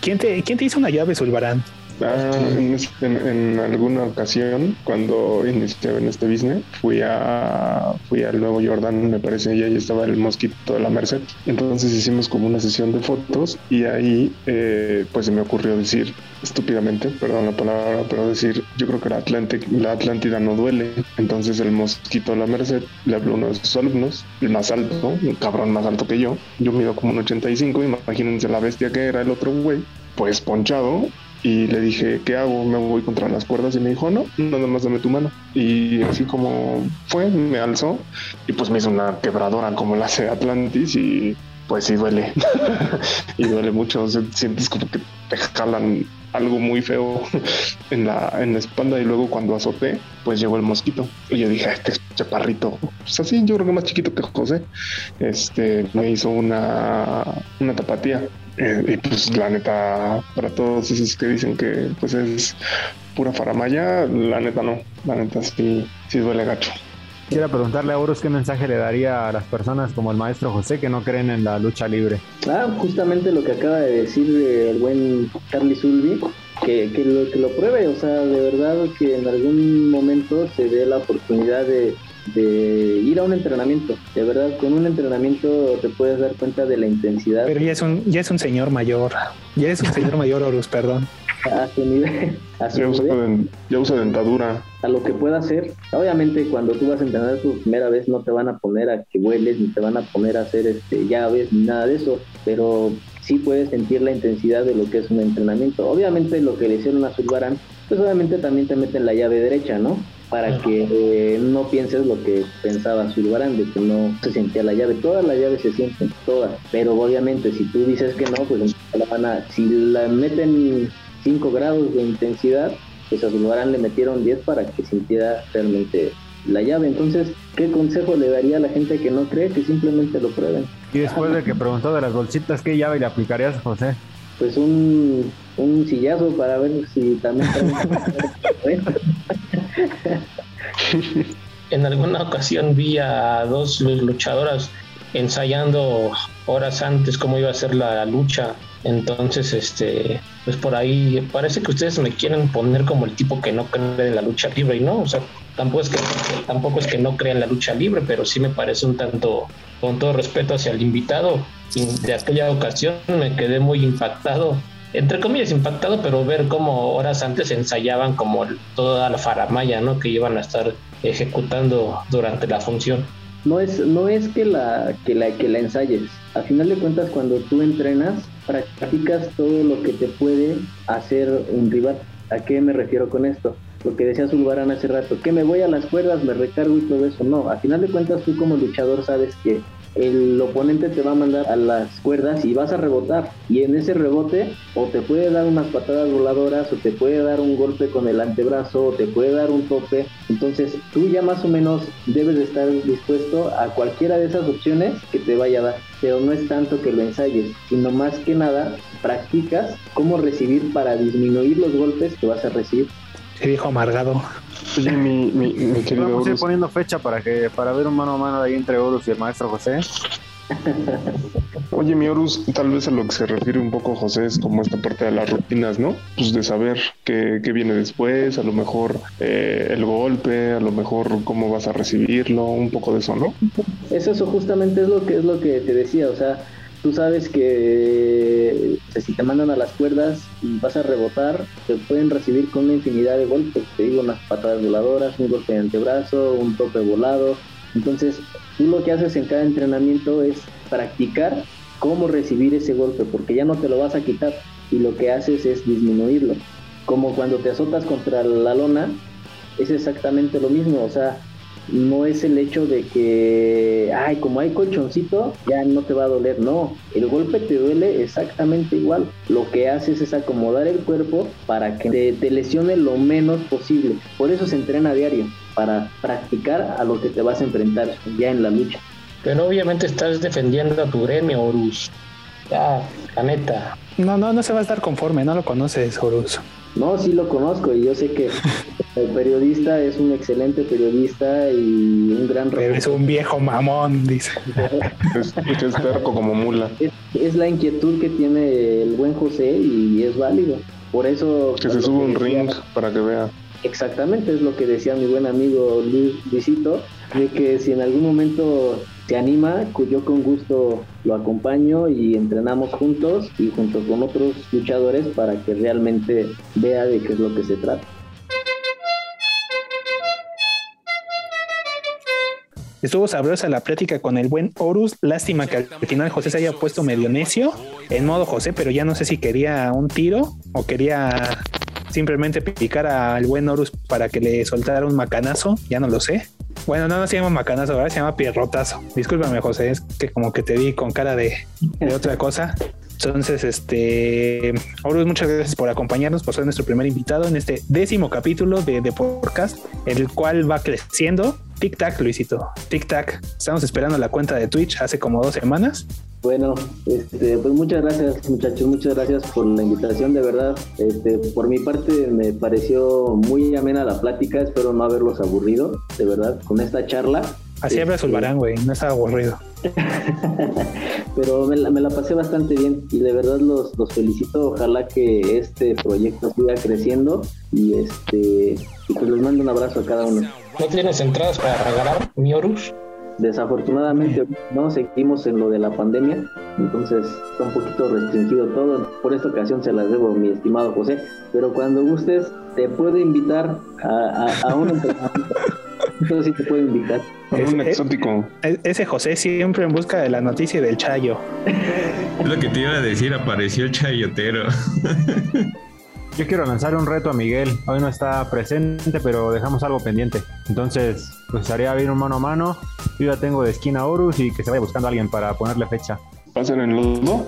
¿Quién te, ¿Quién te hizo una llave, Zulbarán? Ah, en, en, en, alguna ocasión, cuando inicié en este business, fui a fui al Nuevo Jordan, me parece, y ahí estaba el mosquito de la Merced. Entonces hicimos como una sesión de fotos y ahí eh, pues se me ocurrió decir estúpidamente, perdón la palabra, pero decir, yo creo que la, Atlantic, la Atlántida no duele. Entonces el mosquito de la Merced le habló a uno de sus alumnos, el más alto, un cabrón más alto que yo. Yo mido como un 85, imagínense la bestia que era el otro güey, pues ponchado y le dije, ¿qué hago? ¿Me voy contra las cuerdas? Y me dijo, no, nada más dame tu mano. Y así como fue, me alzó y pues me hizo una quebradora como la hace Atlantis y pues sí duele. y duele mucho, sientes como que te jalan algo muy feo en la, en la espalda y luego cuando azoté, pues llegó el mosquito. Y yo dije, este chaparrito, pues así, yo creo que más chiquito que José, este, me hizo una, una tapatía. Eh, y pues la neta, para todos esos que dicen que pues es pura faramaya, la neta no, la neta sí, sí duele gacho. Quisiera preguntarle a Horus qué mensaje le daría a las personas como el maestro José que no creen en la lucha libre. Ah, justamente lo que acaba de decir el buen Carly Sulby, que, que, lo, que lo pruebe, o sea, de verdad que en algún momento se dé la oportunidad de, de ir a un entrenamiento. De verdad, con un entrenamiento te puedes dar cuenta de la intensidad. Pero ya es un, ya es un señor mayor. Ya es un señor mayor, Horus, perdón. A su nivel. A su Ya usa, nivel. ya usa dentadura. a lo que pueda hacer. Obviamente cuando tú vas a entrenar por primera vez no te van a poner a que vueles ni te van a poner a hacer este llaves ni nada de eso, pero sí puedes sentir la intensidad de lo que es un entrenamiento. Obviamente lo que le hicieron a Zulbarán, pues obviamente también te meten la llave derecha, ¿no? Para que eh, no pienses lo que pensaba Zulbarán, de que no se sentía la llave. Todas las llaves se sienten, todas. Pero obviamente si tú dices que no, pues la van a... Si la meten 5 grados de intensidad, pues a Zulbarán le metieron 10 para que sintiera realmente la llave. Entonces, ¿qué consejo le daría a la gente que no cree? Que simplemente lo prueben. Y después de que preguntó de las bolsitas, ¿qué llave le aplicarías, José? Pues un, un sillazo para ver si también... En alguna ocasión vi a dos lu- luchadoras ensayando horas antes cómo iba a ser la lucha. Entonces, este, pues por ahí parece que ustedes me quieren poner como el tipo que no cree en la lucha libre y no, o sea, tampoco es que tampoco es que no crea en la lucha libre, pero sí me parece un tanto con todo respeto hacia el invitado. Y de aquella ocasión me quedé muy impactado, entre comillas impactado, pero ver cómo horas antes ensayaban como toda la faramaya, ¿no? Que iban a estar ejecutando durante la función. no es no es que la que la que la ensayes a final de cuentas cuando tú entrenas practicas todo lo que te puede hacer un rival a qué me refiero con esto lo que decía Zulbarán hace rato que me voy a las cuerdas me recargo y todo eso no a final de cuentas tú como luchador sabes que el oponente te va a mandar a las cuerdas y vas a rebotar. Y en ese rebote o te puede dar unas patadas voladoras o te puede dar un golpe con el antebrazo o te puede dar un tope. Entonces tú ya más o menos debes de estar dispuesto a cualquiera de esas opciones que te vaya a dar. Pero no es tanto que lo ensayes sino más que nada practicas cómo recibir para disminuir los golpes que vas a recibir. Se dijo amargado. Oye, mi, mi, mi querido Vamos a ir poniendo fecha para que para ver un mano a mano ahí entre Horus y el maestro José. Oye, mi Horus, tal vez a lo que se refiere un poco José es como esta parte de las rutinas, ¿no? Pues de saber qué, qué viene después, a lo mejor eh, el golpe, a lo mejor cómo vas a recibirlo, un poco de eso, ¿no? Es eso justamente es lo que es lo que te decía, o sea, tú sabes que sea, si te mandan a las cuerdas y vas a rebotar, te pueden recibir con una infinidad de golpes, te digo, unas patadas voladoras, un golpe de antebrazo, un tope volado. Entonces, tú lo que haces en cada entrenamiento es practicar cómo recibir ese golpe, porque ya no te lo vas a quitar y lo que haces es disminuirlo. Como cuando te azotas contra la lona, es exactamente lo mismo, o sea, no es el hecho de que, ay, como hay colchoncito, ya no te va a doler, no, el golpe te duele exactamente igual. Lo que haces es acomodar el cuerpo para que te, lesione lo menos posible. Por eso se entrena a diario, para practicar a lo que te vas a enfrentar ya en la lucha. Pero obviamente estás defendiendo a tu gremio, Horus. Ya, la neta. No, no, no se va a estar conforme, no lo conoces, Horus. No, sí lo conozco y yo sé que el periodista es un excelente periodista y un gran Pero es un viejo mamón, dice. Es, es terco como mula. es, es la inquietud que tiene el buen José y es válido. Por eso... Que se sube un decía- ring para que vea. Exactamente, es lo que decía mi buen amigo Luis Luisito, de que si en algún momento se anima, yo con gusto lo acompaño y entrenamos juntos y junto con otros luchadores para que realmente vea de qué es lo que se trata. Estuvo sabrosa la plática con el buen Horus. Lástima que al final José se haya puesto medio necio en modo José, pero ya no sé si quería un tiro o quería simplemente picar al buen Horus para que le soltara un macanazo. Ya no lo sé. Bueno, no, no se llama macanazo, ¿verdad? Se llama pierrotazo. Discúlpame, José, es que como que te vi con cara de, de otra cosa. Entonces, este, Horus, muchas gracias por acompañarnos, por ser nuestro primer invitado en este décimo capítulo de, de podcast, el cual va creciendo. Tic tac, Luisito. Tic tac. Estamos esperando la cuenta de Twitch hace como dos semanas. Bueno, este, pues muchas gracias muchachos, muchas gracias por la invitación, de verdad. Este, por mi parte me pareció muy amena la plática, espero no haberlos aburrido, de verdad, con esta charla. Así habla Este, Zulbarán, güey, no estaba aburrido. Pero me la, me la pasé bastante bien y de verdad los, los felicito. Ojalá que este proyecto siga creciendo y este y pues les mando un abrazo a cada uno. ¿No tienes entradas para regalar, mi Horus? Desafortunadamente no seguimos en lo de la pandemia, entonces está un poquito restringido todo. Por esta ocasión se las debo, mi estimado José. Pero cuando gustes, te puedo invitar a, a, a un entrenamiento. Eso sí te puedo invitar. Con un Es- exótico. E- Ese José siempre en busca de la noticia del Chayo. Es lo que te iba a decir, apareció el chayotero. Yo quiero lanzar un reto a Miguel. Hoy no está presente, pero dejamos algo pendiente. Entonces, pues haría bien un mano a mano. Yo ya tengo de esquina a Horus y que se vaya buscando a alguien para ponerle fecha. Pasen en los dos.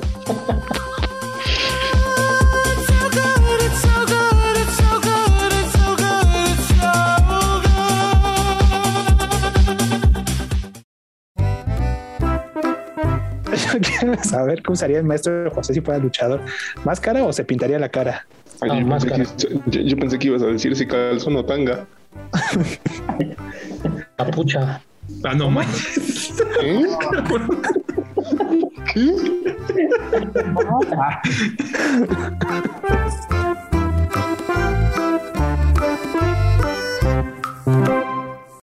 Yo quiero saber cómo usaría el maestro José si fuera luchador. ¿Máscara o se pintaría la cara? Ay, Ah, yo, pensé máscara. que, yo- yo pensé que ibas a decir si calzón o tanga. Capucha. Ah, no manches. ¿Eh? ¿Qué?